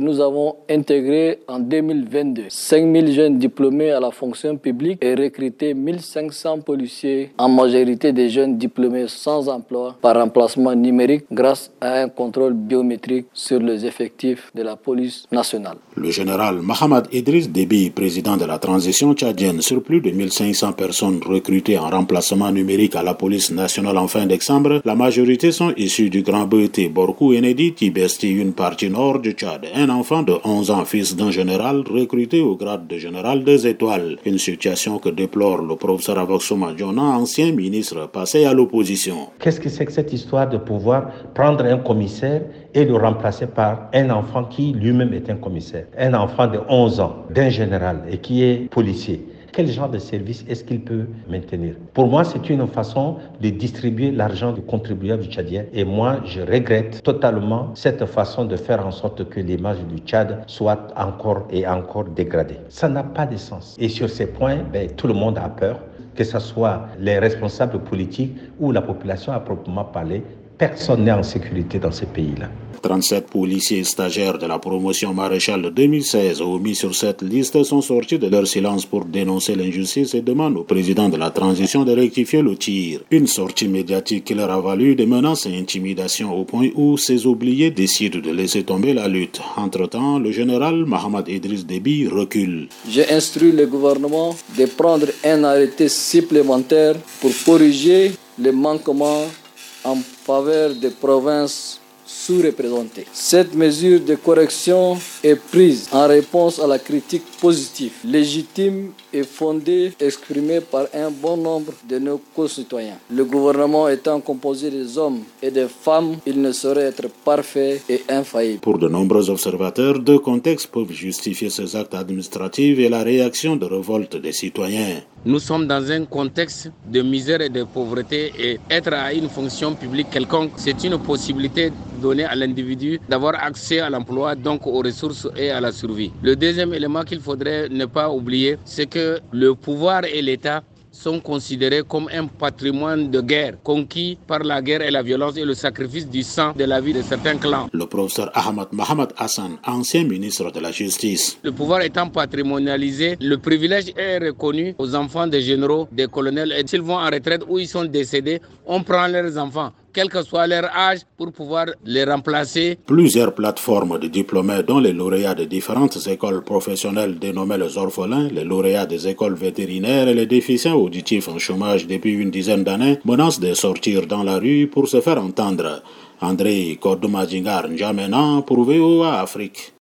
Nous avons intégré en 2022 5000 jeunes diplômés à la fonction publique et recruté 1500 policiers, en majorité des jeunes diplômés sans emploi par remplacement numérique grâce à un contrôle biométrique sur les effectifs de la police nationale. Le général Mohamed Idriss Déby, président de la transition tchadienne, sur plus de 1500 personnes recrutées en remplacement numérique à la police nationale en fin décembre, la majorité sont issues du Grand Beauté, Borkou Enedi, Tibesti, une partie nord du Tchad. Un enfant de 11 ans, fils d'un général, recruté au grade de général des étoiles. Une situation que déplore le professeur Avoxoma Djona, ancien ministre passé à l'opposition. Qu'est-ce que c'est que cette histoire de pouvoir prendre un commissaire et le remplacer par un enfant qui lui-même est un commissaire? Un enfant de 11 ans, d'un général et qui est policier quel genre de service est-ce qu'il peut maintenir? Pour moi, c'est une façon de distribuer l'argent du contribuable tchadien. Et moi, je regrette totalement cette façon de faire en sorte que l'image du Tchad soit encore et encore dégradée. Ça n'a pas de sens. Et sur ces points, ben, tout le monde a peur, que ce soit les responsables politiques ou la population à proprement parler. Personne n'est en sécurité dans ces pays-là. 37 policiers stagiaires de la promotion maréchale de 2016 mis sur cette liste sont sortis de leur silence pour dénoncer l'injustice et demandent au président de la transition de rectifier le tir. Une sortie médiatique qui leur a valu des menaces et intimidations au point où ces oubliés décident de laisser tomber la lutte. Entre-temps, le général Mohamed Idriss Déby recule. J'ai instruit le gouvernement de prendre un arrêté supplémentaire pour corriger les manquements en faveur des provinces sous-représentés. Cette mesure de correction est prise en réponse à la critique positive, légitime et fondée exprimée par un bon nombre de nos concitoyens. Le gouvernement étant composé des hommes et des femmes, il ne saurait être parfait et infaillible. Pour de nombreux observateurs, deux contextes peuvent justifier ces actes administratifs et la réaction de révolte des citoyens. Nous sommes dans un contexte de misère et de pauvreté et être à une fonction publique quelconque, c'est une possibilité donnée à l'individu d'avoir accès à l'emploi, donc aux ressources et à la survie. Le deuxième élément qu'il faudrait ne pas oublier, c'est que le pouvoir et l'État sont considérés comme un patrimoine de guerre conquis par la guerre et la violence et le sacrifice du sang de la vie de certains clans. Le professeur Ahmad Mohamed Hassan, ancien ministre de la Justice. Le pouvoir étant patrimonialisé, le privilège est reconnu aux enfants des généraux, des colonels et s'ils vont en retraite ou ils sont décédés, on prend leurs enfants quel que soit leur âge, pour pouvoir les remplacer. Plusieurs plateformes de diplômés, dont les lauréats de différentes écoles professionnelles dénommées les orphelins, les lauréats des écoles vétérinaires et les déficients auditifs en chômage depuis une dizaine d'années, menacent de sortir dans la rue pour se faire entendre. André Kodoumadjingar N'Djamena pour VOA Afrique.